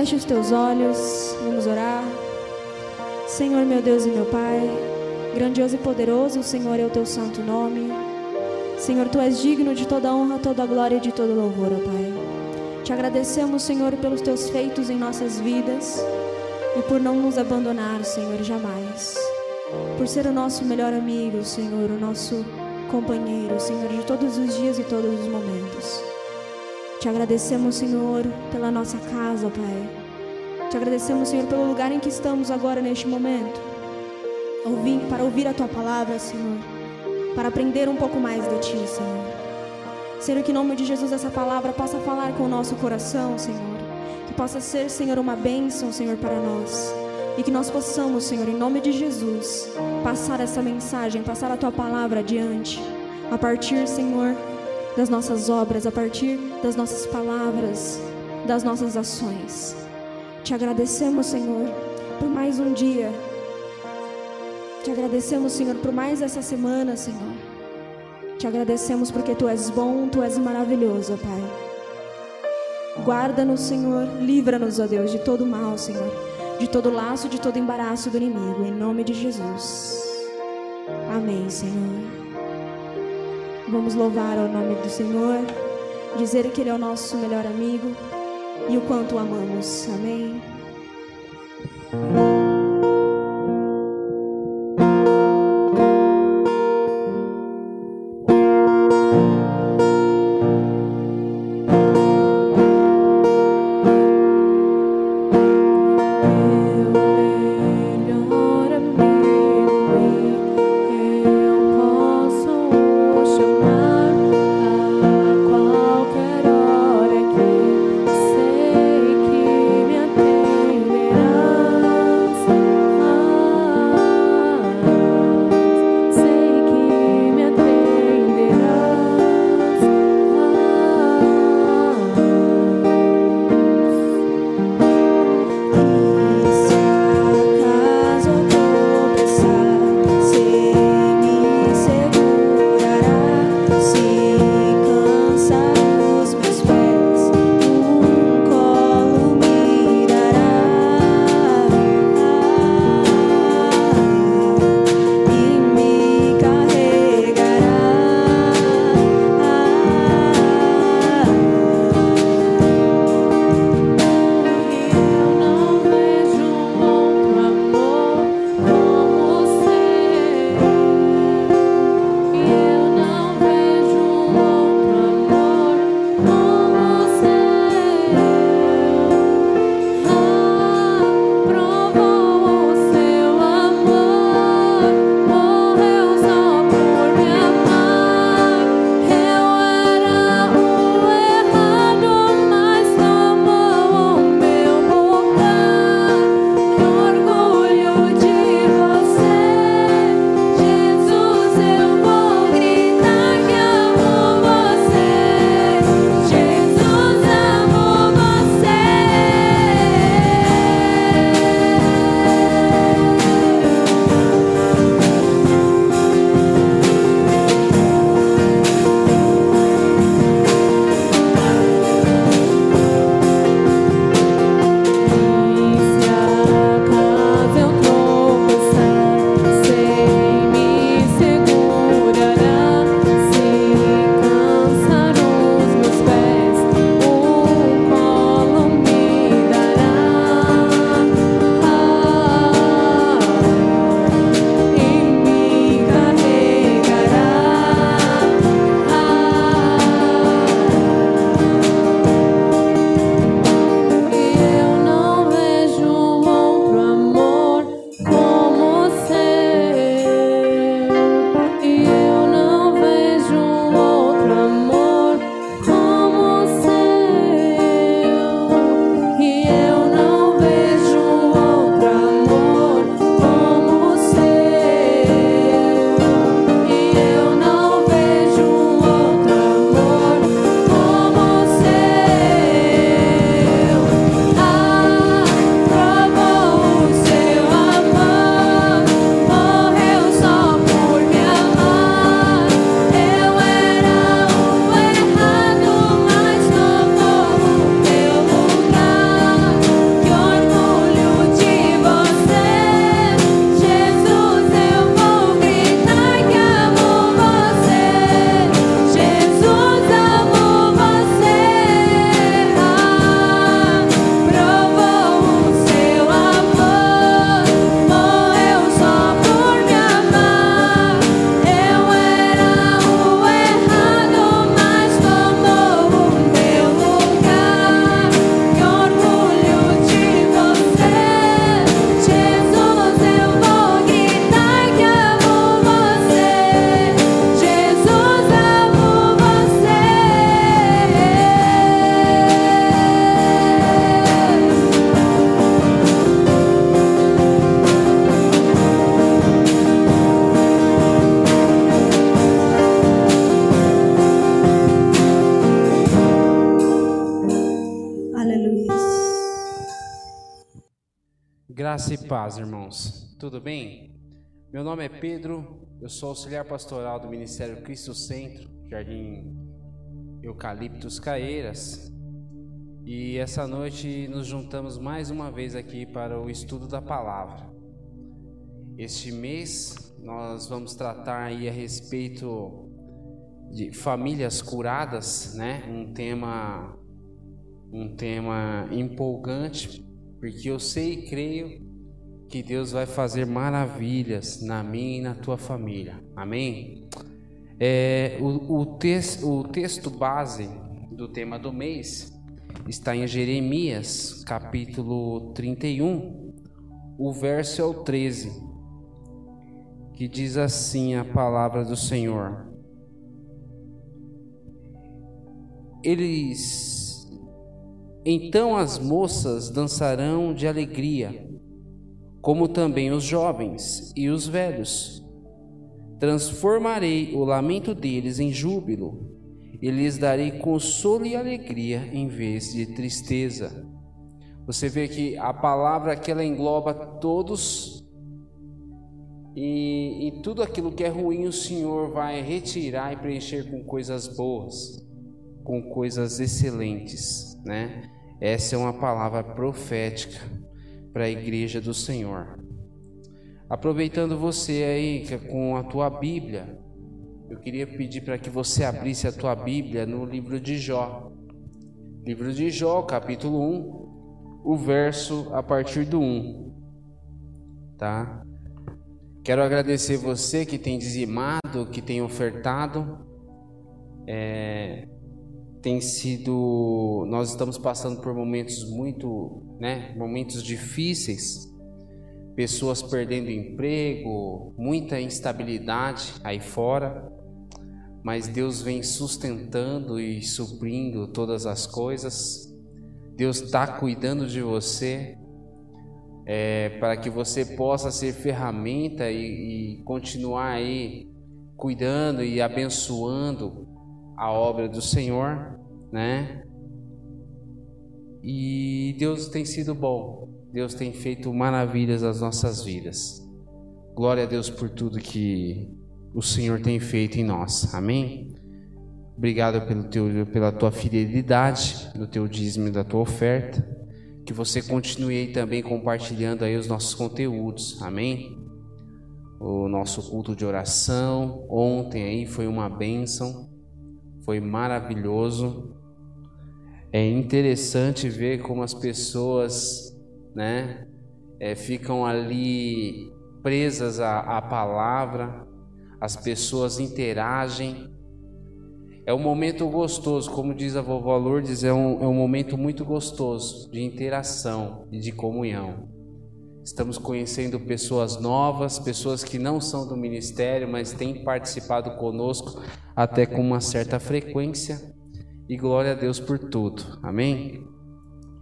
feche os teus olhos, vamos orar. Senhor, meu Deus e meu Pai, grandioso e poderoso, o Senhor é o teu santo nome. Senhor, tu és digno de toda honra, toda glória e de todo louvor, ó Pai. Te agradecemos, Senhor, pelos teus feitos em nossas vidas e por não nos abandonar, Senhor, jamais. Por ser o nosso melhor amigo, Senhor, o nosso companheiro, Senhor, de todos os dias e todos os momentos. Te agradecemos, Senhor, pela nossa casa, Pai. Te agradecemos, Senhor, pelo lugar em que estamos agora neste momento. Ouvir, para ouvir a tua palavra, Senhor. Para aprender um pouco mais de ti, Senhor. Senhor, que em nome de Jesus essa palavra possa falar com o nosso coração, Senhor. Que possa ser, Senhor, uma bênção, Senhor, para nós. E que nós possamos, Senhor, em nome de Jesus, passar essa mensagem, passar a tua palavra adiante. A partir, Senhor, das nossas obras, a partir das nossas palavras, das nossas ações. Te agradecemos, Senhor, por mais um dia. Te agradecemos, Senhor, por mais essa semana, Senhor. Te agradecemos porque tu és bom, tu és maravilhoso, Pai. Guarda-nos, Senhor, livra-nos, ó Deus, de todo mal, Senhor, de todo laço, de todo embaraço do inimigo, em nome de Jesus. Amém, Senhor. Vamos louvar o nome do Senhor, dizer que Ele é o nosso melhor amigo e o quanto amamos. Amém. Graça e paz, irmãos. Tudo bem? Meu nome é Pedro, eu sou auxiliar pastoral do Ministério Cristo Centro, Jardim Eucaliptus Caeiras. E essa noite nos juntamos mais uma vez aqui para o estudo da palavra. Este mês nós vamos tratar aí a respeito de famílias curadas, né? Um tema um tema empolgante porque eu sei e creio que Deus vai fazer maravilhas na minha e na tua família. Amém? É, o, o, o texto base do tema do mês está em Jeremias, capítulo 31, o verso é o 13, que diz assim a palavra do Senhor. Eles então as moças dançarão de alegria, como também os jovens e os velhos. Transformarei o lamento deles em júbilo, e lhes darei consolo e alegria em vez de tristeza. Você vê que a palavra que ela engloba todos e, e tudo aquilo que é ruim o Senhor vai retirar e preencher com coisas boas, com coisas excelentes né? Essa é uma palavra profética para a igreja do Senhor. Aproveitando você aí com a tua Bíblia, eu queria pedir para que você abrisse a tua Bíblia no livro de Jó. Livro de Jó, capítulo 1, o verso a partir do 1. Tá? Quero agradecer você que tem dizimado, que tem ofertado. É, tem sido, nós estamos passando por momentos muito, né, momentos difíceis, pessoas perdendo emprego, muita instabilidade aí fora, mas Deus vem sustentando e suprindo todas as coisas. Deus está cuidando de você é, para que você possa ser ferramenta e, e continuar aí cuidando e abençoando a obra do Senhor, né? E Deus tem sido bom. Deus tem feito maravilhas nas nossas vidas. Glória a Deus por tudo que o Senhor tem feito em nós. Amém? Obrigado pelo teu, pela tua fidelidade, no teu dízimo e da tua oferta. Que você continue aí também compartilhando aí os nossos conteúdos. Amém? O nosso culto de oração ontem aí foi uma bênção foi maravilhoso. É interessante ver como as pessoas, né, é, ficam ali presas à, à palavra, as pessoas interagem. É um momento gostoso, como diz a vovó Lourdes, é um, é um momento muito gostoso de interação e de comunhão. Estamos conhecendo pessoas novas, pessoas que não são do ministério, mas têm participado conosco até com uma certa frequência. E glória a Deus por tudo. Amém?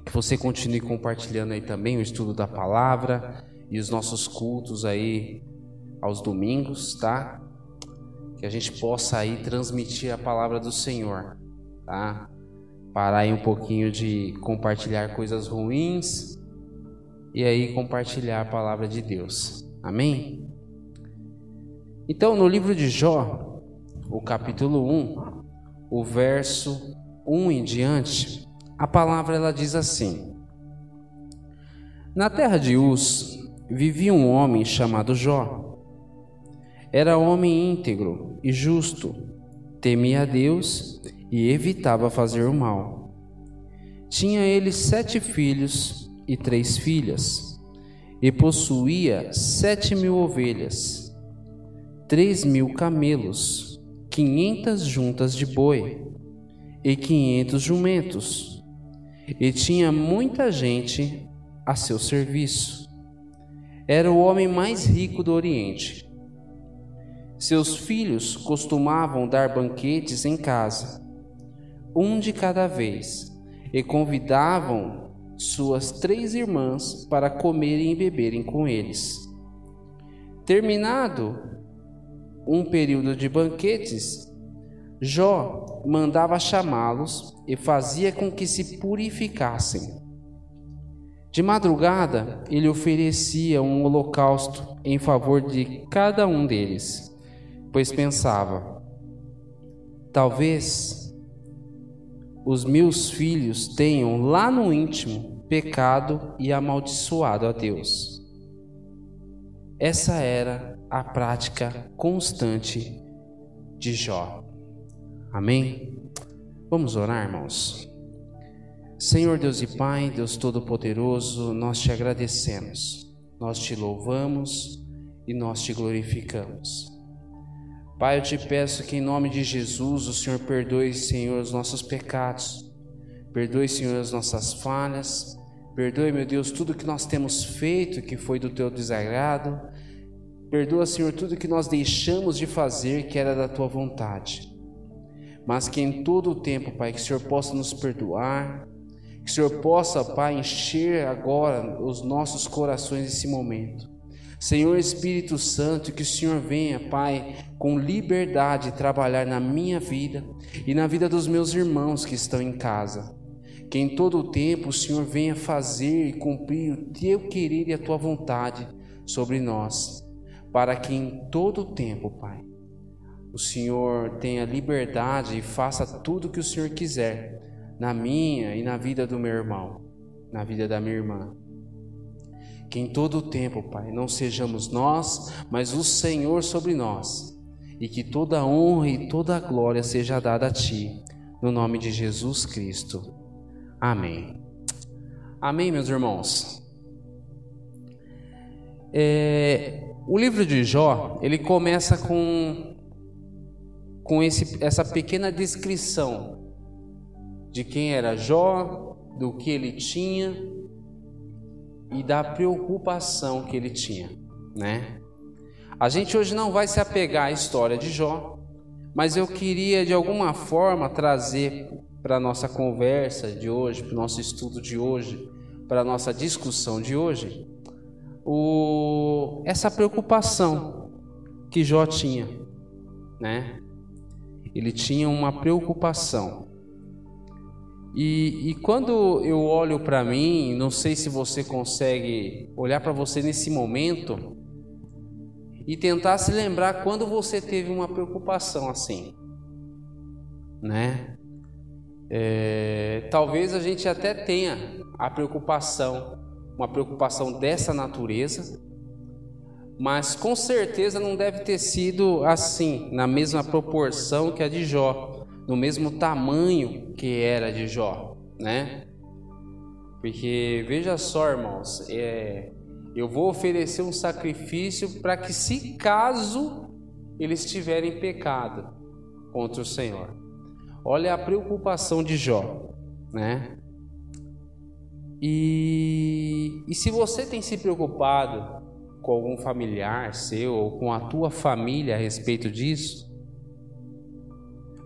Que você continue compartilhando aí também o estudo da palavra e os nossos cultos aí aos domingos, tá? Que a gente possa aí transmitir a palavra do Senhor, tá? Parar aí um pouquinho de compartilhar coisas ruins e aí compartilhar a palavra de Deus. Amém? Então, no livro de Jó, o capítulo 1, o verso 1 em diante, a palavra ela diz assim: Na terra de Uz vivia um homem chamado Jó. Era homem íntegro e justo, temia a Deus e evitava fazer o mal. Tinha ele sete filhos e três filhas, e possuía sete mil ovelhas, três mil camelos, quinhentas juntas de boi e quinhentos jumentos, e tinha muita gente a seu serviço. Era o homem mais rico do Oriente. Seus filhos costumavam dar banquetes em casa, um de cada vez, e convidavam suas três irmãs para comerem e beberem com eles. Terminado um período de banquetes, Jó mandava chamá-los e fazia com que se purificassem. De madrugada, ele oferecia um holocausto em favor de cada um deles, pois pensava: talvez os meus filhos tenham lá no íntimo pecado e amaldiçoado a Deus. Essa era a prática constante de Jó. Amém? Vamos orar, irmãos. Senhor Deus e Pai, Deus Todo-Poderoso, nós te agradecemos, nós te louvamos e nós te glorificamos. Pai, eu te peço que em nome de Jesus o Senhor perdoe, Senhor, os nossos pecados, perdoe, Senhor, as nossas falhas, perdoe, meu Deus, tudo que nós temos feito que foi do teu desagrado, perdoa, Senhor, tudo que nós deixamos de fazer que era da tua vontade. Mas que em todo o tempo, Pai, que o Senhor possa nos perdoar, que o Senhor possa, Pai, encher agora os nossos corações nesse momento. Senhor Espírito Santo, que o Senhor venha, Pai, com liberdade trabalhar na minha vida e na vida dos meus irmãos que estão em casa. Que em todo o tempo o Senhor venha fazer e cumprir o teu querer e a tua vontade sobre nós, para que em todo o tempo, Pai, o Senhor tenha liberdade e faça tudo o que o Senhor quiser na minha e na vida do meu irmão, na vida da minha irmã. Que em todo o tempo, Pai, não sejamos nós, mas o Senhor sobre nós, e que toda honra e toda glória seja dada a Ti, no nome de Jesus Cristo. Amém. Amém, meus irmãos. É, o livro de Jó, ele começa com, com esse, essa pequena descrição de quem era Jó, do que ele tinha e da preocupação que ele tinha, né? A gente hoje não vai se apegar à história de Jó, mas eu queria de alguma forma trazer para a nossa conversa de hoje, para o nosso estudo de hoje, para a nossa discussão de hoje, o, essa preocupação que Jó tinha, né? Ele tinha uma preocupação. E, e quando eu olho para mim, não sei se você consegue olhar para você nesse momento e tentar se lembrar quando você teve uma preocupação assim, né? É, talvez a gente até tenha a preocupação, uma preocupação dessa natureza, mas com certeza não deve ter sido assim, na mesma proporção que a de Jó no mesmo tamanho que era de Jó, né? Porque veja só, irmãos, é, eu vou oferecer um sacrifício para que, se caso eles tiverem pecado contra o Senhor, olha a preocupação de Jó, né? E, e se você tem se preocupado com algum familiar seu ou com a tua família a respeito disso,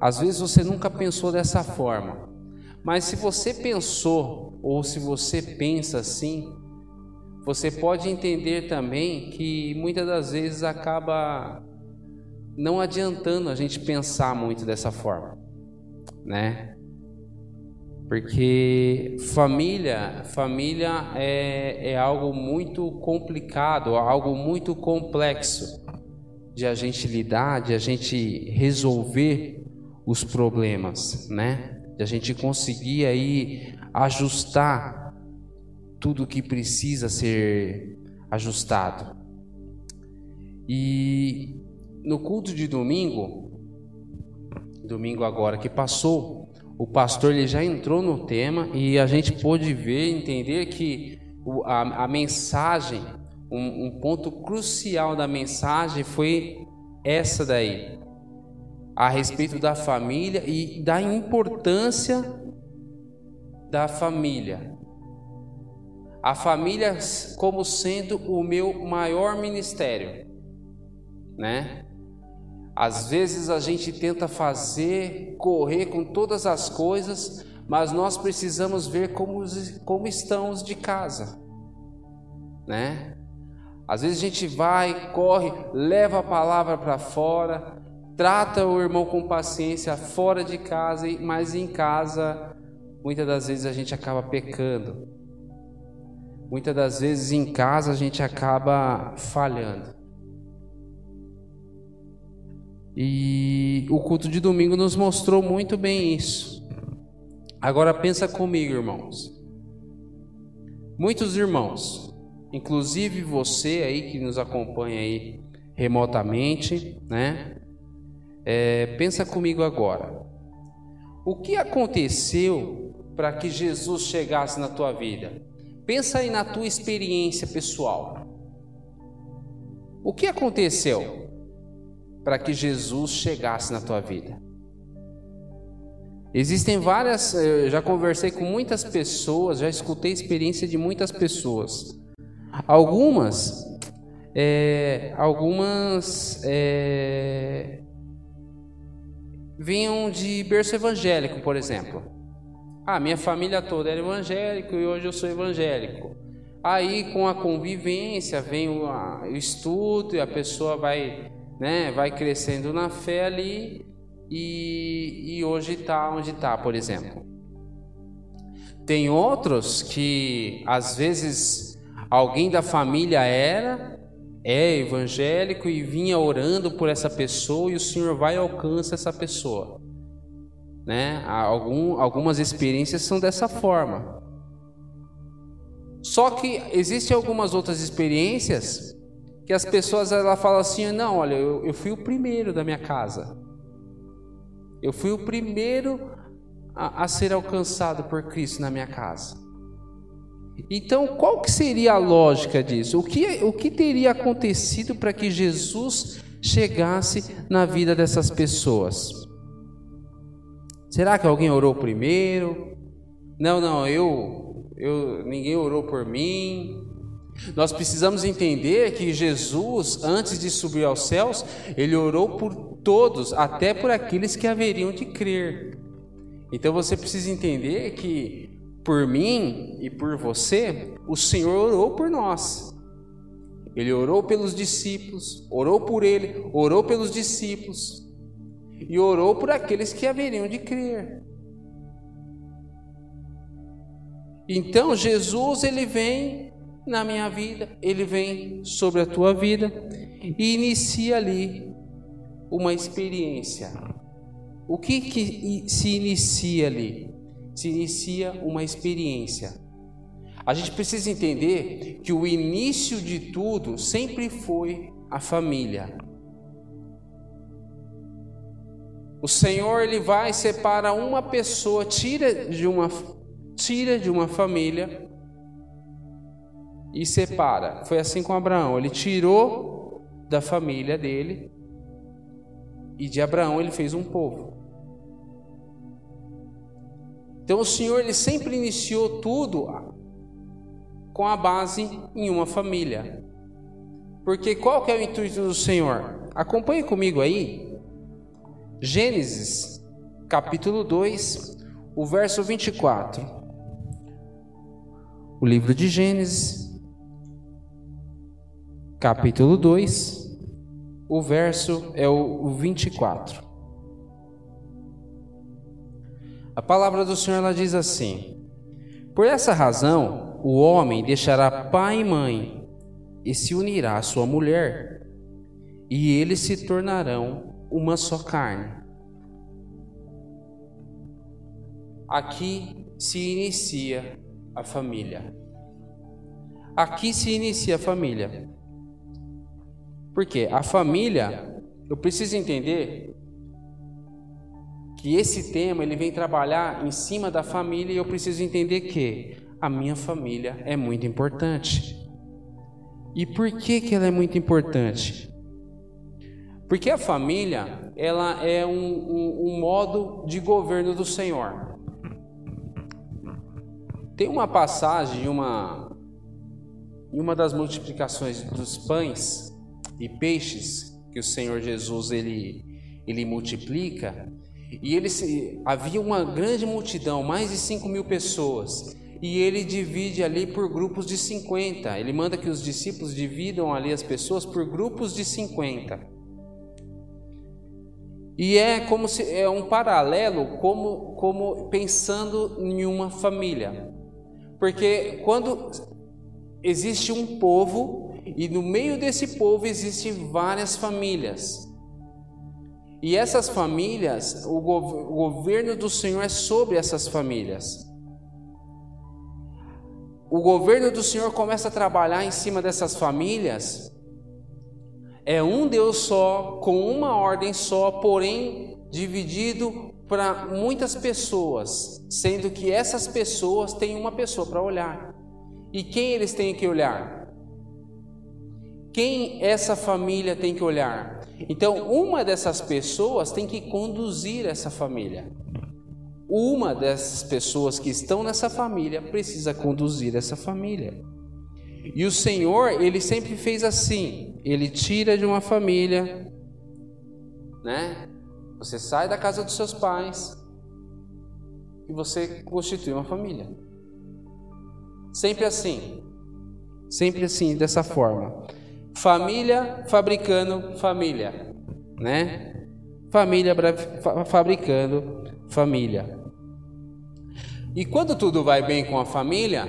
às vezes você nunca pensou dessa forma, mas se você pensou ou se você pensa assim, você pode entender também que muitas das vezes acaba não adiantando a gente pensar muito dessa forma, né? Porque família, família é, é algo muito complicado, algo muito complexo de a gente lidar, de a gente resolver os problemas, né? De a gente conseguir aí ajustar tudo que precisa ser ajustado. E no culto de domingo, domingo agora que passou, o pastor ele já entrou no tema e a gente pôde ver, entender que a, a mensagem, um, um ponto crucial da mensagem foi essa daí, a respeito da família e da importância da família. A família como sendo o meu maior ministério, né? Às vezes a gente tenta fazer, correr com todas as coisas, mas nós precisamos ver como, como estamos de casa, né? Às vezes a gente vai, corre, leva a palavra para fora, trata o irmão com paciência fora de casa, mas em casa muitas das vezes a gente acaba pecando. muitas das vezes em casa a gente acaba falhando. E o culto de domingo nos mostrou muito bem isso. Agora pensa comigo, irmãos. Muitos irmãos, inclusive você aí que nos acompanha aí remotamente, né? É, pensa comigo agora. O que aconteceu para que Jesus chegasse na tua vida? Pensa aí na tua experiência pessoal. O que aconteceu para que Jesus chegasse na tua vida? Existem várias, eu já conversei com muitas pessoas, já escutei a experiência de muitas pessoas. Algumas, é, algumas é, vinham de berço evangélico, por exemplo. Ah, minha família toda era evangélico e hoje eu sou evangélico. Aí, com a convivência, vem o, o estudo e a pessoa vai, né, vai crescendo na fé ali e, e hoje está onde está, por exemplo. Tem outros que às vezes alguém da família era, é evangélico e vinha orando por essa pessoa e o Senhor vai e alcança essa pessoa. Né? Algum, algumas experiências são dessa forma. Só que existem algumas outras experiências que as pessoas ela falam assim: não, olha, eu, eu fui o primeiro da minha casa. Eu fui o primeiro a, a ser alcançado por Cristo na minha casa. Então, qual que seria a lógica disso? O que, o que teria acontecido para que Jesus chegasse na vida dessas pessoas? Será que alguém orou primeiro? Não, não, eu, eu ninguém orou por mim. Nós precisamos entender que Jesus, antes de subir aos céus, ele orou por todos, até por aqueles que haveriam de crer. Então você precisa entender que por mim e por você, o Senhor orou por nós. Ele orou pelos discípulos, orou por ele, orou pelos discípulos e orou por aqueles que haveriam de crer. Então Jesus ele vem na minha vida, ele vem sobre a tua vida e inicia ali uma experiência. O que, que se inicia ali? Se inicia uma experiência. A gente precisa entender que o início de tudo sempre foi a família. O Senhor ele vai separa uma pessoa, tira de uma tira de uma família e separa. Foi assim com Abraão. Ele tirou da família dele e de Abraão ele fez um povo. Então o Senhor ele sempre iniciou tudo com a base em uma família. Porque qual que é o intuito do Senhor? Acompanhe comigo aí. Gênesis, capítulo 2, o verso 24. O livro de Gênesis, capítulo 2, o verso é o 24. A palavra do Senhor ela diz assim: Por essa razão, o homem deixará pai e mãe e se unirá à sua mulher, e eles se tornarão uma só carne. Aqui se inicia a família. Aqui se inicia a família. Porque a família, eu preciso entender que esse tema ele vem trabalhar em cima da família e eu preciso entender que a minha família é muito importante. E por que que ela é muito importante? Porque a família ela é um, um, um modo de governo do Senhor. Tem uma passagem, uma em uma das multiplicações dos pães e peixes que o Senhor Jesus ele, ele multiplica, e ele se, havia uma grande multidão, mais de 5 mil pessoas, e ele divide ali por grupos de 50. Ele manda que os discípulos dividam ali as pessoas por grupos de 50. E é como se é um paralelo como como pensando em uma família. Porque quando existe um povo e no meio desse povo existem várias famílias. E essas famílias, o, governo do Senhor é sobre essas famílias. O governo do Senhor começa a trabalhar em cima dessas famílias. É um Deus só, com uma ordem só, porém dividido para muitas pessoas, sendo que essas pessoas têm uma pessoa para olhar. E quem eles têm que olhar? Quem essa família tem que olhar? Então, uma dessas pessoas tem que conduzir essa família. Uma dessas pessoas que estão nessa família precisa conduzir essa família. E o Senhor, ele sempre fez assim: ele tira de uma família, né? Você sai da casa dos seus pais e você constitui uma família. Sempre assim. Sempre assim, dessa forma. Família fabricando família, né? Família fabricando família. E quando tudo vai bem com a família,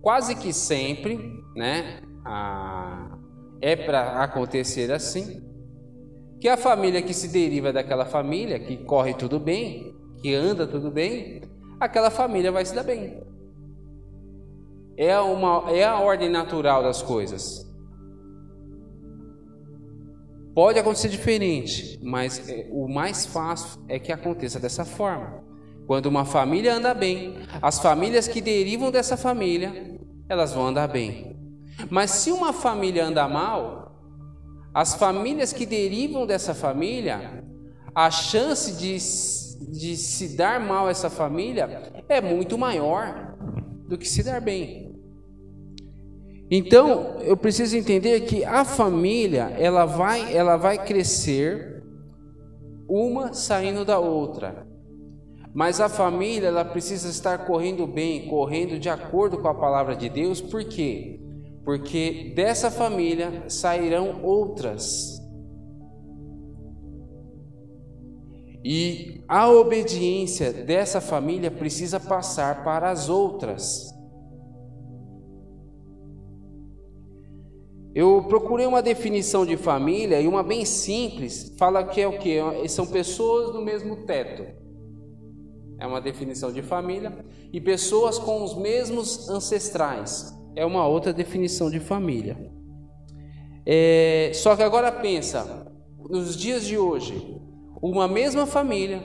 quase que sempre, né? É para acontecer assim, que a família que se deriva daquela família, que corre tudo bem, que anda tudo bem, aquela família vai se dar bem. É, uma, é a ordem natural das coisas. Pode acontecer diferente, mas é, o mais fácil é que aconteça dessa forma. Quando uma família anda bem, as famílias que derivam dessa família, elas vão andar bem. Mas se uma família anda mal, as famílias que derivam dessa família, a chance de, de se dar mal essa família é muito maior do que se dar bem. Então, eu preciso entender que a família, ela vai, ela vai crescer uma saindo da outra. Mas a família, ela precisa estar correndo bem, correndo de acordo com a palavra de Deus, por quê? Porque dessa família sairão outras. E a obediência dessa família precisa passar para as outras. Eu procurei uma definição de família e uma bem simples, fala que é o que? São pessoas do mesmo teto. É uma definição de família. E pessoas com os mesmos ancestrais. É uma outra definição de família. É, só que agora pensa, nos dias de hoje, uma mesma família,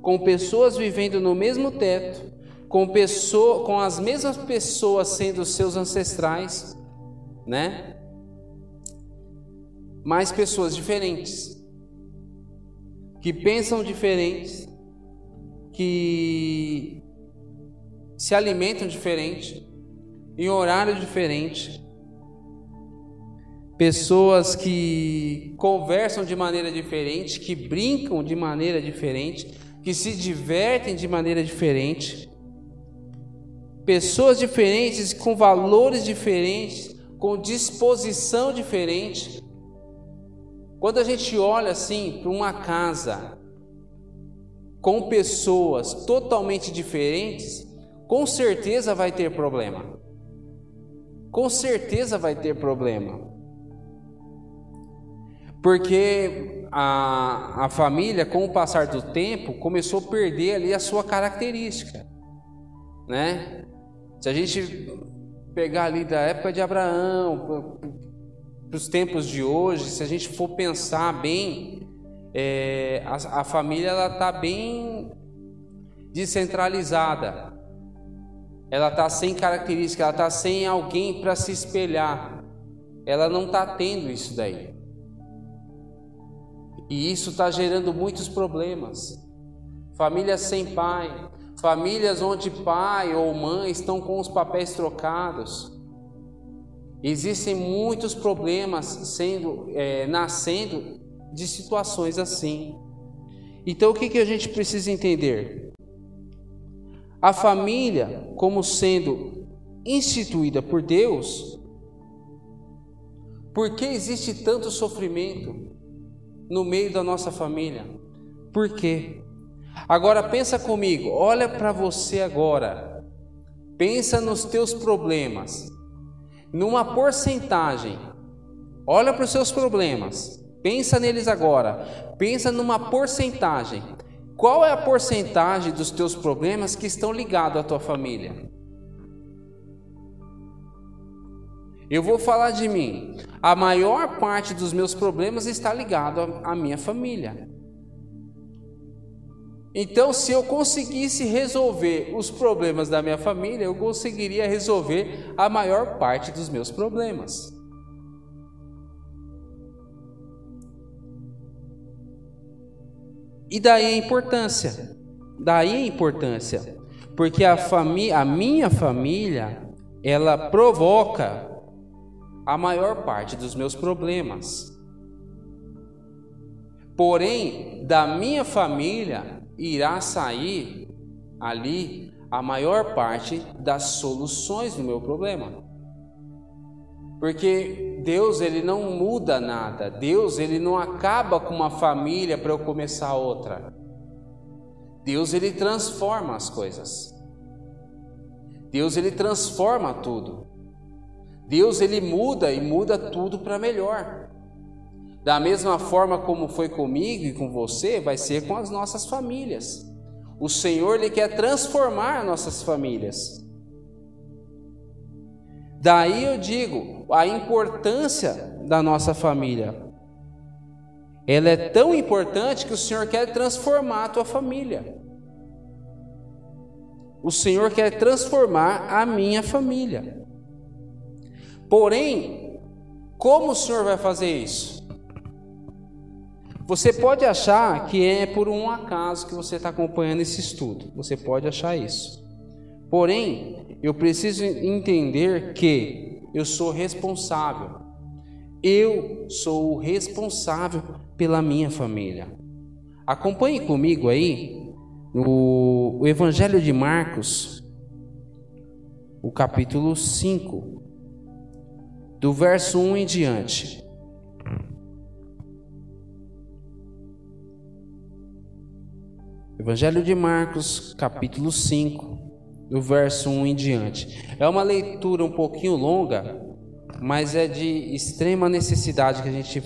com pessoas vivendo no mesmo teto, com, pessoa, com as mesmas pessoas sendo seus ancestrais, né? Mas pessoas diferentes, que pensam diferentes, que se alimentam diferente, em horário diferente, pessoas que conversam de maneira diferente, que brincam de maneira diferente, que se divertem de maneira diferente, pessoas diferentes com valores diferentes, com disposição diferente, quando a gente olha assim para uma casa com pessoas totalmente diferentes, com certeza vai ter problema. Com certeza vai ter problema. Porque a, a família, com o passar do tempo, começou a perder ali a sua característica. Né? Se a gente pegar ali da época de Abraão, para os tempos de hoje, se a gente for pensar bem, é, a, a família ela está bem descentralizada. Ela está sem característica, ela está sem alguém para se espelhar. Ela não está tendo isso daí. E isso está gerando muitos problemas. Famílias sem pai, famílias onde pai ou mãe estão com os papéis trocados Existem muitos problemas sendo é, nascendo de situações assim. Então o que, que a gente precisa entender? A família, como sendo instituída por Deus, por que existe tanto sofrimento no meio da nossa família? Por quê? Agora pensa comigo, olha para você agora. Pensa nos teus problemas. Numa porcentagem, olha para os seus problemas, pensa neles agora, pensa numa porcentagem. Qual é a porcentagem dos teus problemas que estão ligados à tua família? Eu vou falar de mim. A maior parte dos meus problemas está ligado à minha família. Então, se eu conseguisse resolver os problemas da minha família, eu conseguiria resolver a maior parte dos meus problemas. E daí a importância. Daí a importância. Porque a, família, a minha família, ela provoca a maior parte dos meus problemas. Porém, da minha família irá sair ali a maior parte das soluções do meu problema. Porque Deus ele não muda nada. Deus ele não acaba com uma família para eu começar outra. Deus ele transforma as coisas. Deus ele transforma tudo. Deus ele muda e muda tudo para melhor. Da mesma forma como foi comigo e com você, vai ser com as nossas famílias. O Senhor ele quer transformar nossas famílias. Daí eu digo, a importância da nossa família. Ela é tão importante que o Senhor quer transformar a tua família. O Senhor quer transformar a minha família. Porém, como o Senhor vai fazer isso? Você pode achar que é por um acaso que você está acompanhando esse estudo. Você pode achar isso. Porém, eu preciso entender que eu sou responsável. Eu sou o responsável pela minha família. Acompanhe comigo aí no Evangelho de Marcos, o capítulo 5, do verso 1 em diante. Evangelho de Marcos, capítulo 5, do verso 1 em diante. É uma leitura um pouquinho longa, mas é de extrema necessidade que a gente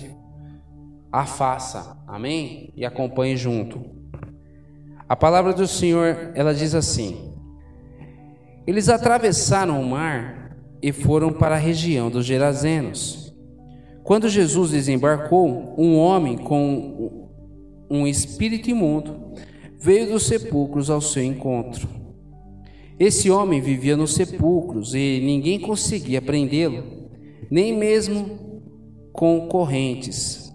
a faça, amém? E acompanhe junto. A palavra do Senhor, ela diz assim: Eles atravessaram o mar e foram para a região dos Gerazenos. Quando Jesus desembarcou, um homem com um espírito imundo veio dos sepulcros ao seu encontro. Esse homem vivia nos sepulcros e ninguém conseguia prendê-lo, nem mesmo com correntes,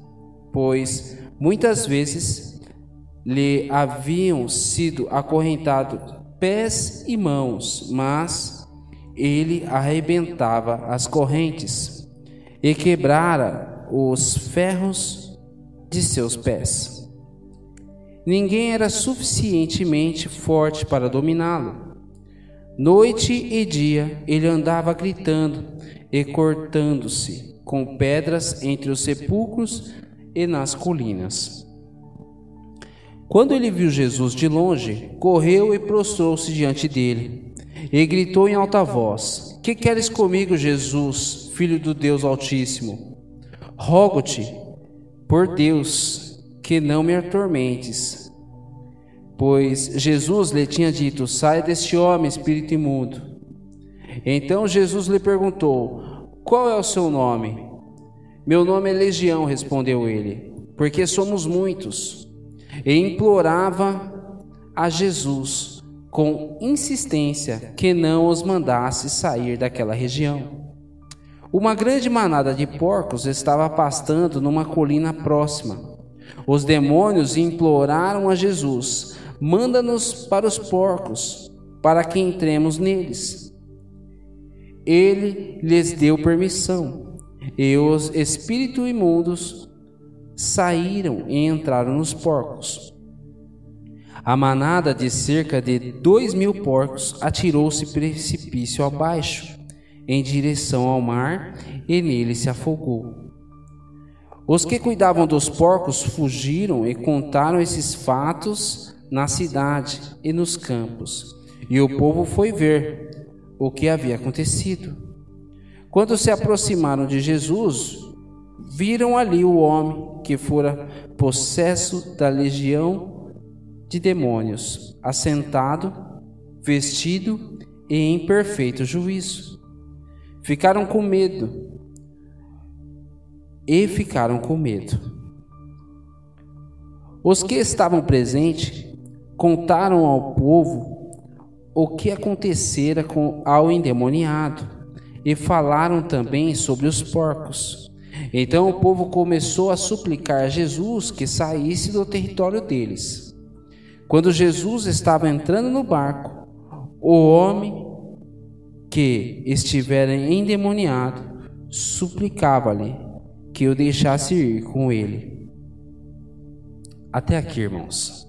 pois muitas vezes lhe haviam sido acorrentados pés e mãos, mas ele arrebentava as correntes e quebrara os ferros de seus pés. Ninguém era suficientemente forte para dominá-lo. Noite e dia ele andava gritando e cortando-se com pedras entre os sepulcros e nas colinas. Quando ele viu Jesus de longe, correu e prostrou-se diante dele e gritou em alta voz: Que queres comigo, Jesus, filho do Deus Altíssimo? Rogo-te, por Deus, que não me atormentes. Pois Jesus lhe tinha dito: Sai deste homem, espírito imundo. Então Jesus lhe perguntou: Qual é o seu nome? Meu nome é Legião, respondeu ele, porque somos muitos. E implorava a Jesus com insistência que não os mandasse sair daquela região. Uma grande manada de porcos estava pastando numa colina próxima. Os demônios imploraram a Jesus: Manda-nos para os porcos, para que entremos neles. Ele lhes deu permissão, e os espíritos imundos saíram e entraram nos porcos. A manada de cerca de dois mil porcos atirou-se precipício abaixo, em direção ao mar, e nele se afogou. Os que cuidavam dos porcos fugiram e contaram esses fatos na cidade e nos campos, e o povo foi ver o que havia acontecido. Quando se aproximaram de Jesus, viram ali o homem que fora possesso da legião de demônios, assentado, vestido e em perfeito juízo. Ficaram com medo. E ficaram com medo. Os que estavam presentes contaram ao povo o que acontecera com ao endemoniado e falaram também sobre os porcos. Então o povo começou a suplicar a Jesus que saísse do território deles. Quando Jesus estava entrando no barco, o homem que estivera endemoniado suplicava-lhe que o deixasse ir com ele. Até aqui, irmãos.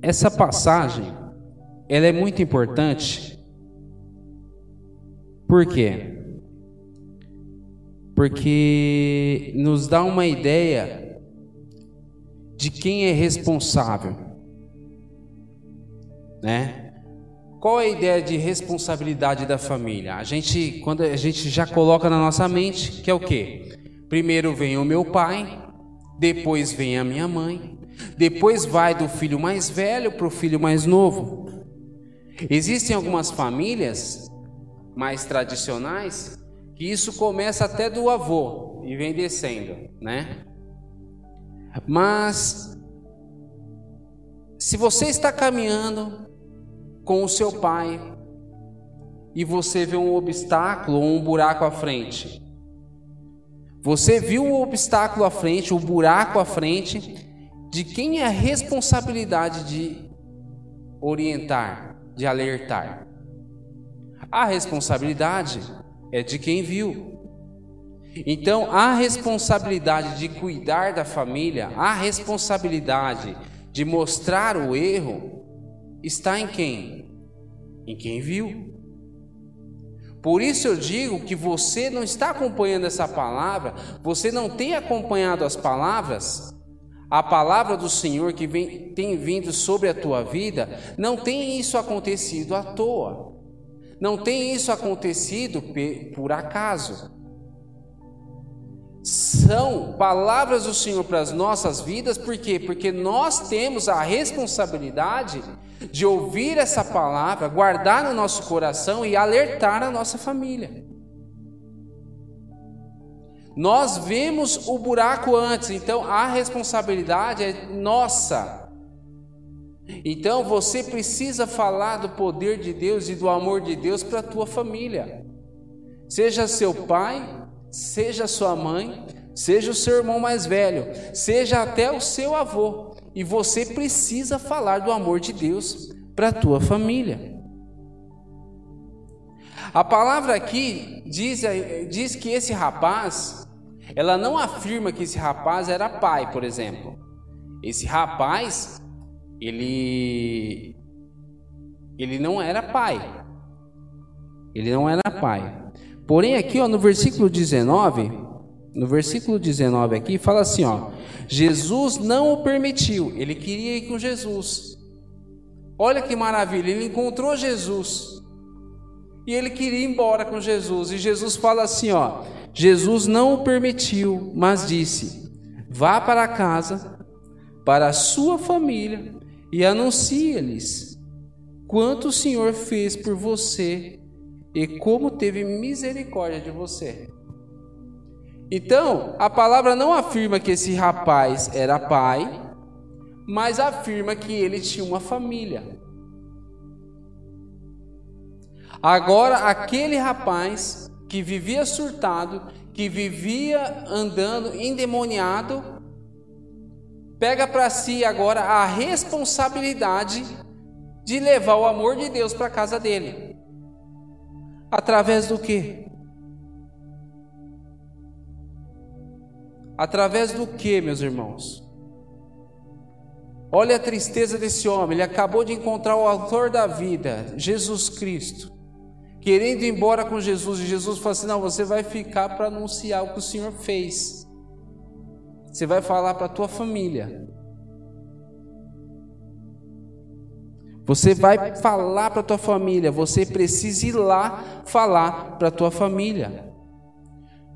Essa passagem, ela é muito importante. Por quê? Porque nos dá uma ideia de quem é responsável, né? Qual é a ideia de responsabilidade da família? A gente, quando a gente já coloca na nossa mente, que é o quê? Primeiro vem o meu pai, depois vem a minha mãe, depois vai do filho mais velho para o filho mais novo. Existem algumas famílias mais tradicionais que isso começa até do avô e vem descendo, né? Mas se você está caminhando com o seu pai e você vê um obstáculo ou um buraco à frente, você viu o obstáculo à frente, o buraco à frente, de quem é a responsabilidade de orientar, de alertar? A responsabilidade é de quem viu. Então, a responsabilidade de cuidar da família, a responsabilidade de mostrar o erro, está em quem? Em quem viu. Por isso eu digo que você não está acompanhando essa palavra, você não tem acompanhado as palavras a palavra do Senhor que vem, tem vindo sobre a tua vida, não tem isso acontecido à toa. Não tem isso acontecido por acaso. São palavras do Senhor para as nossas vidas, por quê? Porque nós temos a responsabilidade de ouvir essa palavra, guardar no nosso coração e alertar a nossa família. Nós vemos o buraco antes, então a responsabilidade é nossa. Então você precisa falar do poder de Deus e do amor de Deus para a tua família. Seja seu pai, seja sua mãe, seja o seu irmão mais velho, seja até o seu avô. E você precisa falar do amor de Deus para a tua família. A palavra aqui diz, diz que esse rapaz, ela não afirma que esse rapaz era pai, por exemplo. Esse rapaz, ele ele não era pai. Ele não era pai. Porém aqui, ó, no versículo 19, no versículo 19 aqui fala assim, ó: Jesus não o permitiu. Ele queria ir com Jesus. Olha que maravilha, ele encontrou Jesus. E ele queria ir embora com Jesus. E Jesus fala assim: ó, Jesus não o permitiu, mas disse: vá para casa, para a sua família, e anuncie-lhes quanto o Senhor fez por você e como teve misericórdia de você. Então, a palavra não afirma que esse rapaz era pai, mas afirma que ele tinha uma família. Agora, aquele rapaz que vivia surtado, que vivia andando endemoniado, pega para si agora a responsabilidade de levar o amor de Deus para casa dele. Através do que? Através do que, meus irmãos? Olha a tristeza desse homem, ele acabou de encontrar o autor da vida, Jesus Cristo querendo ir embora com Jesus, e Jesus fala assim: Não, você vai ficar para anunciar o que o Senhor fez. Você vai falar para a tua família. Você vai falar para a tua família, você precisa ir lá falar para a tua família.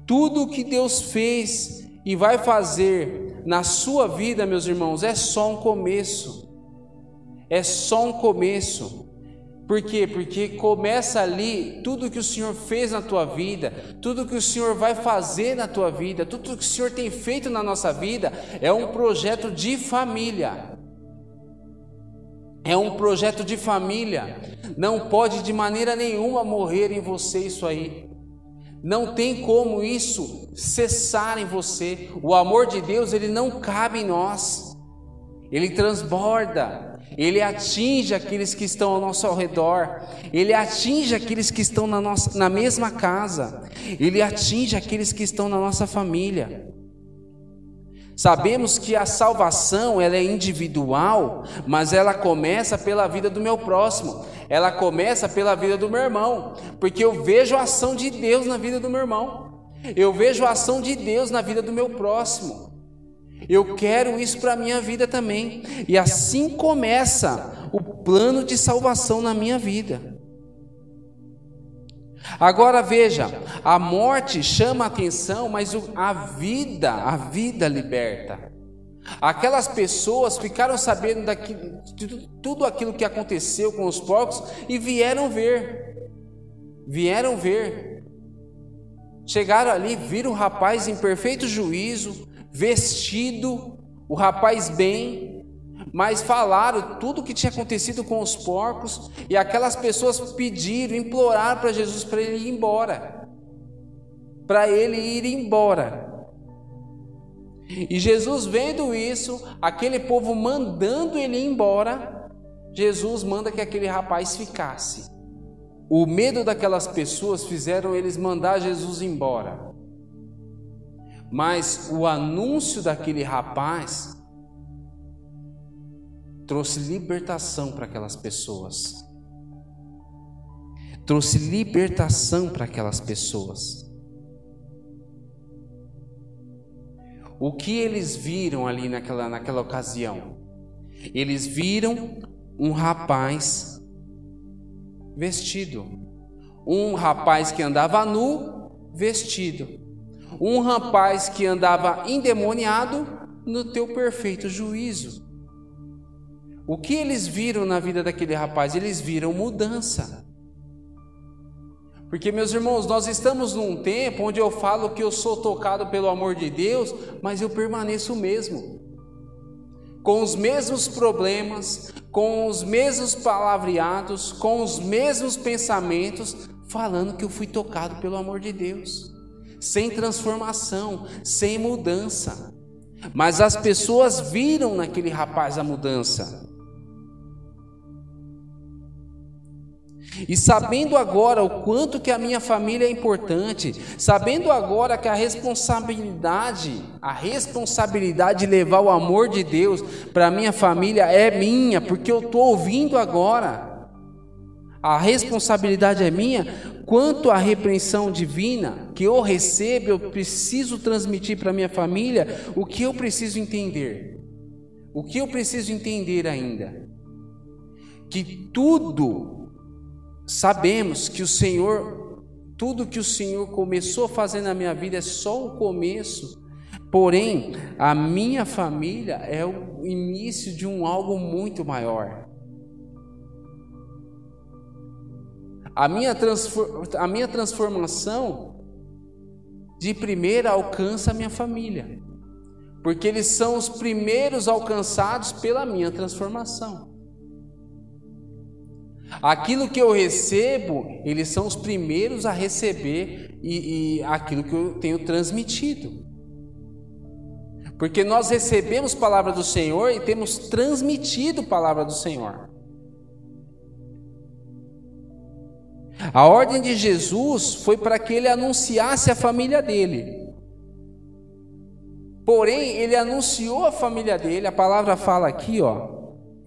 Tudo o que Deus fez e vai fazer na sua vida, meus irmãos, é só um começo. É só um começo. Por quê? Porque começa ali tudo que o Senhor fez na tua vida, tudo que o Senhor vai fazer na tua vida, tudo que o Senhor tem feito na nossa vida, é um projeto de família. É um projeto de família. Não pode de maneira nenhuma morrer em você isso aí. Não tem como isso cessar em você. O amor de Deus, ele não cabe em nós. Ele transborda, ele atinge aqueles que estão ao nosso redor, ele atinge aqueles que estão na, nossa, na mesma casa, ele atinge aqueles que estão na nossa família. Sabemos que a salvação ela é individual, mas ela começa pela vida do meu próximo. Ela começa pela vida do meu irmão, porque eu vejo a ação de Deus na vida do meu irmão. Eu vejo a ação de Deus na vida do meu próximo. Eu quero isso para a minha vida também. E assim começa o plano de salvação na minha vida. Agora veja, a morte chama a atenção, mas a vida, a vida liberta. Aquelas pessoas ficaram sabendo daquilo, de tudo aquilo que aconteceu com os porcos e vieram ver. Vieram ver. Chegaram ali, viram o rapaz em perfeito juízo, vestido, o rapaz bem, mas falaram tudo o que tinha acontecido com os porcos, e aquelas pessoas pediram, imploraram para Jesus para ele ir embora. Para ele ir embora. E Jesus vendo isso, aquele povo mandando ele embora, Jesus manda que aquele rapaz ficasse. O medo daquelas pessoas fizeram eles mandar Jesus embora. Mas o anúncio daquele rapaz trouxe libertação para aquelas pessoas. Trouxe libertação para aquelas pessoas. O que eles viram ali naquela, naquela ocasião? Eles viram um rapaz vestido. Um rapaz que andava nu, vestido. Um rapaz que andava endemoniado no teu perfeito juízo. O que eles viram na vida daquele rapaz? Eles viram mudança. Porque, meus irmãos, nós estamos num tempo onde eu falo que eu sou tocado pelo amor de Deus, mas eu permaneço o mesmo. Com os mesmos problemas, com os mesmos palavreados, com os mesmos pensamentos, falando que eu fui tocado pelo amor de Deus. Sem transformação, sem mudança. Mas as pessoas viram naquele rapaz a mudança. E sabendo agora o quanto que a minha família é importante, sabendo agora que a responsabilidade, a responsabilidade de levar o amor de Deus para a minha família é minha, porque eu estou ouvindo agora. A responsabilidade é minha, quanto à repreensão divina que eu recebo, eu preciso transmitir para minha família o que eu preciso entender. O que eu preciso entender ainda? Que tudo sabemos que o Senhor, tudo que o Senhor começou a fazer na minha vida é só o começo. Porém, a minha família é o início de um algo muito maior. A minha, a minha transformação de primeira alcança a minha família, porque eles são os primeiros alcançados pela minha transformação. Aquilo que eu recebo, eles são os primeiros a receber e, e aquilo que eu tenho transmitido. Porque nós recebemos palavra do Senhor e temos transmitido palavra do Senhor. A ordem de Jesus foi para que ele anunciasse a família dele. Porém, ele anunciou a família dele, a palavra fala aqui, ó,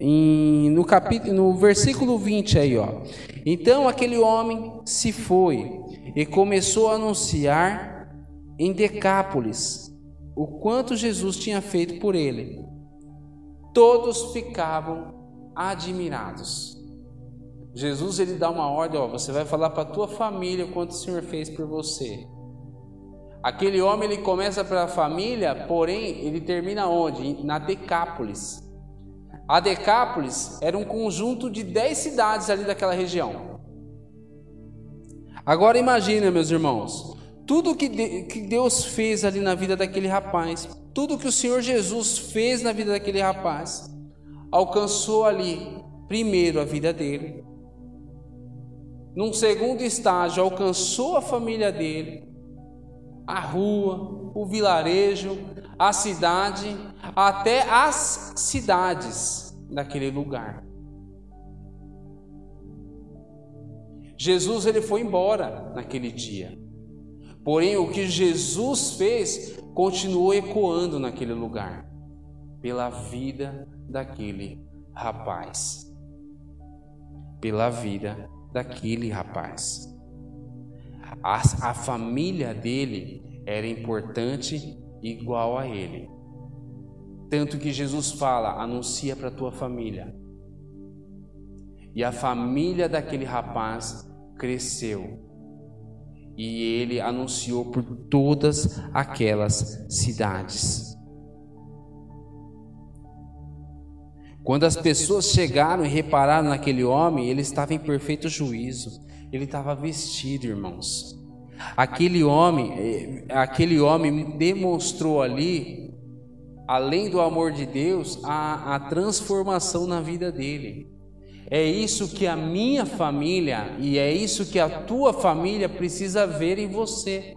em, no, capítulo, no versículo 20 aí, ó. Então aquele homem se foi e começou a anunciar em Decápolis o quanto Jesus tinha feito por ele. Todos ficavam admirados. Jesus ele dá uma ordem, ó, você vai falar para tua família quanto o Senhor fez por você. Aquele homem ele começa pela família, porém ele termina onde? Na Decápolis. A Decápolis era um conjunto de dez cidades ali daquela região. Agora imagina, meus irmãos, tudo que, que Deus fez ali na vida daquele rapaz, tudo que o Senhor Jesus fez na vida daquele rapaz, alcançou ali, primeiro, a vida dele. Num segundo estágio, alcançou a família dele, a rua, o vilarejo, a cidade, até as cidades daquele lugar. Jesus ele foi embora naquele dia. Porém, o que Jesus fez continuou ecoando naquele lugar, pela vida daquele rapaz. Pela vida daquele rapaz. A, a família dele era importante igual a ele. Tanto que Jesus fala: anuncia para a tua família. E a família daquele rapaz cresceu e ele anunciou por todas aquelas cidades. Quando as pessoas chegaram e repararam naquele homem, ele estava em perfeito juízo. Ele estava vestido, irmãos. Aquele homem, eh, aquele homem demonstrou ali, além do amor de Deus, a, a transformação na vida dele. É isso que a minha família e é isso que a tua família precisa ver em você,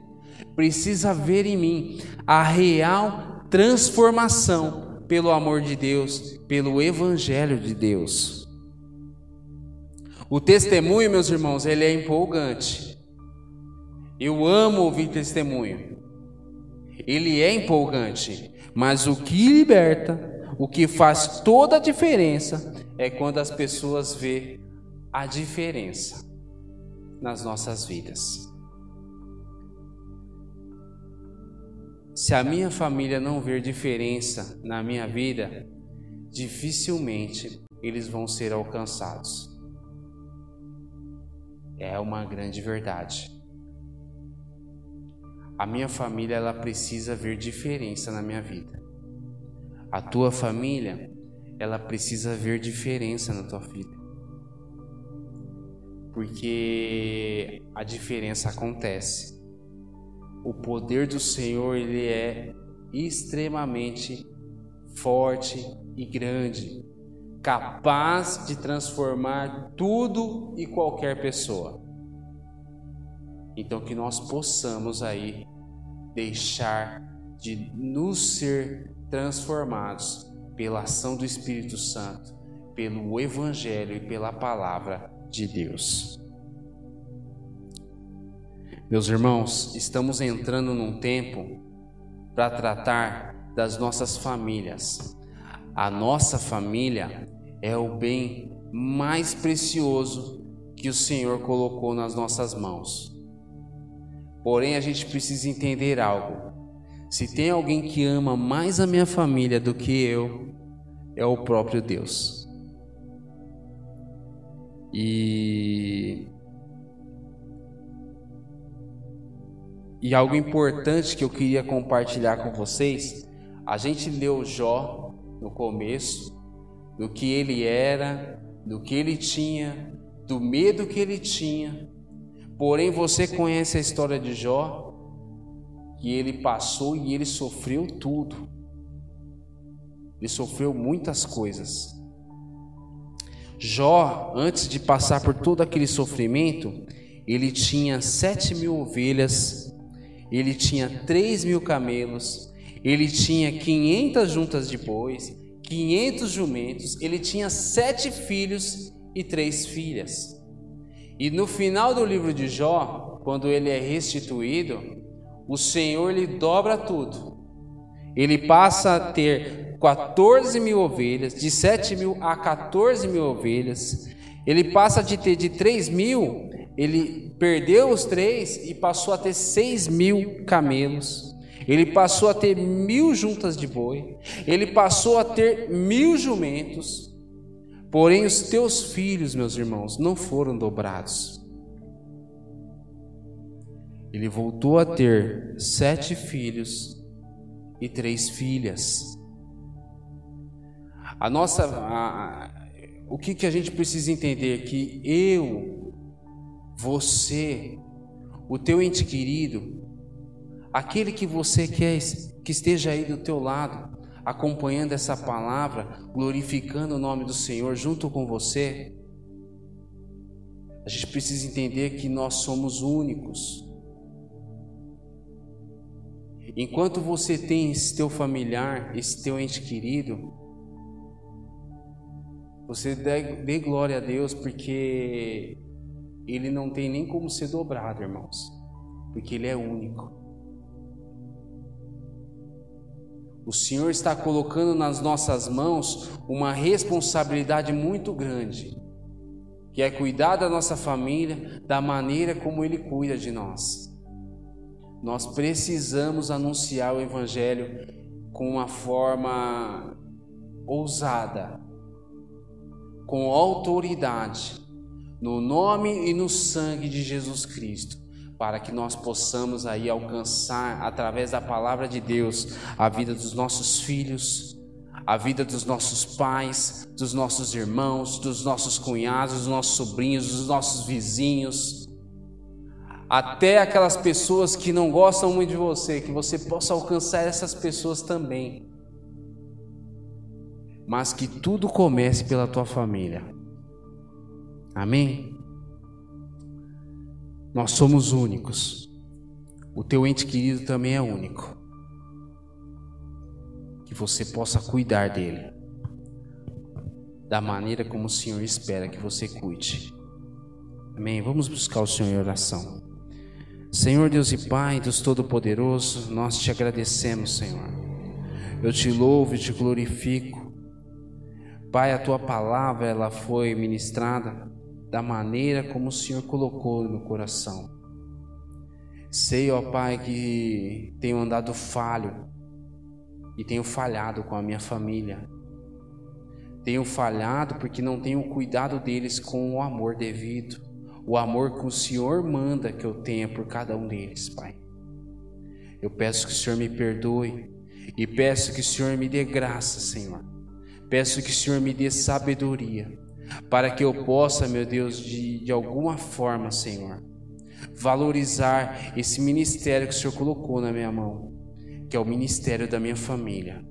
precisa ver em mim a real transformação pelo amor de Deus, pelo evangelho de Deus. O testemunho, meus irmãos, ele é empolgante. Eu amo ouvir testemunho. Ele é empolgante, mas o que liberta o que faz toda a diferença é quando as pessoas vê a diferença nas nossas vidas. Se a minha família não ver diferença na minha vida, dificilmente eles vão ser alcançados. É uma grande verdade. A minha família ela precisa ver diferença na minha vida. A tua família, ela precisa ver diferença na tua vida. Porque a diferença acontece. O poder do Senhor, ele é extremamente forte e grande, capaz de transformar tudo e qualquer pessoa. Então que nós possamos aí deixar de nos ser transformados pela ação do Espírito Santo, pelo Evangelho e pela palavra de Deus. Meus irmãos, estamos entrando num tempo para tratar das nossas famílias. A nossa família é o bem mais precioso que o Senhor colocou nas nossas mãos. Porém, a gente precisa entender algo. Se tem alguém que ama mais a minha família do que eu, é o próprio Deus. E E algo importante que eu queria compartilhar com vocês, a gente leu Jó no começo, do que ele era, do que ele tinha, do medo que ele tinha. Porém, você conhece a história de Jó? que ele passou e ele sofreu tudo. Ele sofreu muitas coisas. Jó, antes de passar por todo aquele sofrimento, ele tinha sete mil ovelhas, ele tinha três mil camelos, ele tinha quinhentas juntas de bois, quinhentos jumentos, ele tinha sete filhos e três filhas. E no final do livro de Jó, quando ele é restituído, o Senhor lhe dobra tudo. Ele passa a ter 14 mil ovelhas, de 7 mil a 14 mil ovelhas. Ele passa de ter de 3 mil, ele perdeu os três e passou a ter 6 mil camelos. Ele passou a ter mil juntas de boi. Ele passou a ter mil jumentos. Porém, os teus filhos, meus irmãos, não foram dobrados. Ele voltou a ter sete filhos e três filhas. A nossa, a, o que, que a gente precisa entender é que eu, você, o teu ente querido, aquele que você quer que esteja aí do teu lado, acompanhando essa palavra, glorificando o nome do Senhor junto com você, a gente precisa entender que nós somos únicos. Enquanto você tem esse teu familiar, esse teu ente querido, você dê, dê glória a Deus porque ele não tem nem como ser dobrado, irmãos, porque ele é único. O Senhor está colocando nas nossas mãos uma responsabilidade muito grande, que é cuidar da nossa família da maneira como Ele cuida de nós. Nós precisamos anunciar o Evangelho com uma forma ousada, com autoridade, no nome e no sangue de Jesus Cristo para que nós possamos aí alcançar através da palavra de Deus a vida dos nossos filhos, a vida dos nossos pais, dos nossos irmãos, dos nossos cunhados, dos nossos sobrinhos, dos nossos vizinhos, até aquelas pessoas que não gostam muito de você, que você possa alcançar essas pessoas também. Mas que tudo comece pela tua família. Amém? Nós somos únicos. O teu ente querido também é único. Que você possa cuidar dele da maneira como o Senhor espera que você cuide. Amém. Vamos buscar o Senhor em oração. Senhor Deus e Pai, Deus Todo-Poderoso, nós te agradecemos, Senhor. Eu te louvo e te glorifico. Pai, a tua palavra ela foi ministrada da maneira como o Senhor colocou no coração. Sei, ó Pai, que tenho andado falho e tenho falhado com a minha família. Tenho falhado porque não tenho cuidado deles com o amor devido, o amor que o Senhor manda que eu tenha por cada um deles, Pai. Eu peço que o Senhor me perdoe e peço que o Senhor me dê graça, Senhor. Peço que o Senhor me dê sabedoria para que eu possa, meu Deus, de, de alguma forma, Senhor, valorizar esse ministério que o Senhor colocou na minha mão, que é o ministério da minha família.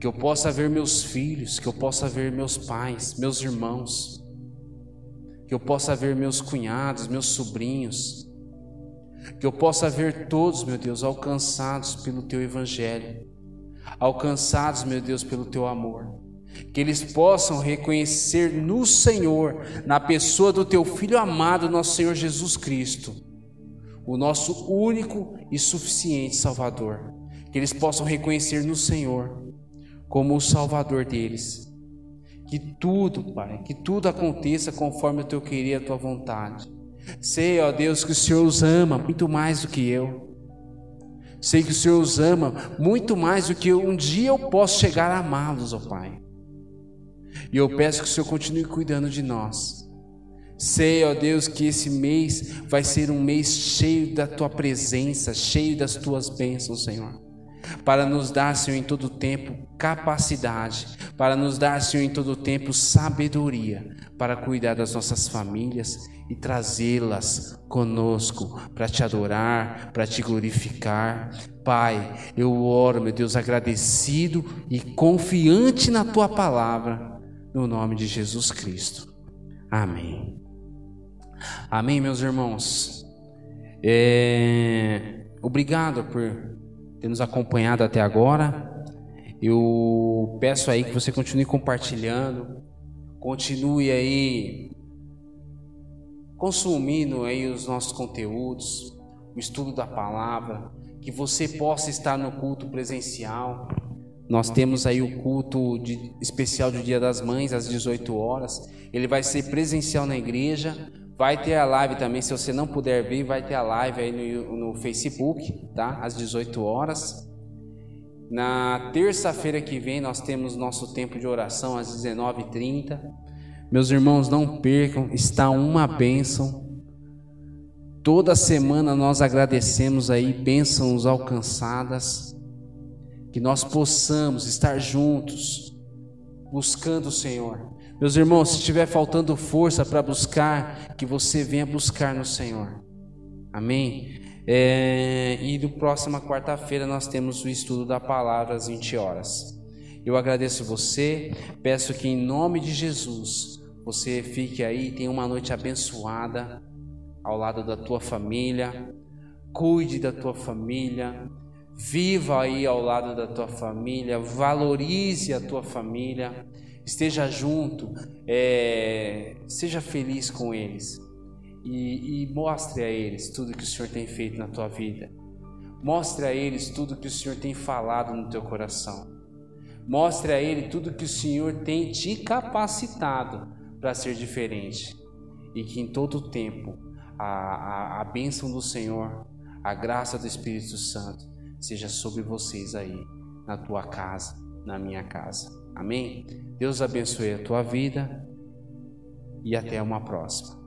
Que eu possa ver meus filhos, que eu possa ver meus pais, meus irmãos, que eu possa ver meus cunhados, meus sobrinhos, que eu possa ver todos, meu Deus, alcançados pelo teu evangelho, alcançados, meu Deus, pelo teu amor que eles possam reconhecer no Senhor, na pessoa do teu filho amado, nosso Senhor Jesus Cristo, o nosso único e suficiente Salvador. Que eles possam reconhecer no Senhor como o Salvador deles. Que tudo, Pai, que tudo aconteça conforme o teu querer a tua vontade. Sei, ó Deus, que o Senhor os ama muito mais do que eu. Sei que o Senhor os ama muito mais do que. Um dia eu posso chegar a amá-los, ó Pai. E eu peço que o Senhor continue cuidando de nós. Sei, ó Deus, que esse mês vai ser um mês cheio da tua presença, cheio das tuas bênçãos, Senhor. Para nos dar, Senhor, em todo tempo capacidade, para nos dar, Senhor, em todo tempo sabedoria, para cuidar das nossas famílias e trazê-las conosco para te adorar, para te glorificar. Pai, eu oro, meu Deus, agradecido e confiante na tua palavra no nome de Jesus Cristo. Amém. Amém, meus irmãos. É... Obrigado por ter nos acompanhado até agora. Eu peço aí que você continue compartilhando, continue aí consumindo aí os nossos conteúdos, o estudo da palavra, que você possa estar no culto presencial, nós temos aí o culto de, especial do Dia das Mães às 18 horas. Ele vai ser presencial na igreja. Vai ter a live também, se você não puder vir, vai ter a live aí no, no Facebook, tá? Às 18 horas. Na terça-feira que vem nós temos nosso tempo de oração às 19h30. Meus irmãos, não percam, está uma bênção. Toda semana nós agradecemos aí bênçãos alcançadas. Que nós possamos estar juntos, buscando o Senhor. Meus irmãos, se estiver faltando força para buscar, que você venha buscar no Senhor. Amém? É, e no próxima quarta-feira nós temos o estudo da palavra às 20 horas. Eu agradeço você, peço que em nome de Jesus você fique aí, tenha uma noite abençoada ao lado da tua família, cuide da tua família, viva aí ao lado da tua família, valorize a tua família, esteja junto, é, seja feliz com eles e, e mostre a eles tudo que o Senhor tem feito na tua vida. Mostre a eles tudo que o Senhor tem falado no teu coração. Mostre a ele tudo que o Senhor tem te capacitado para ser diferente. E que em todo tempo a, a, a bênção do Senhor, a graça do Espírito Santo seja sobre vocês aí, na tua casa, na minha casa. Amém? Deus abençoe a tua vida e até uma próxima.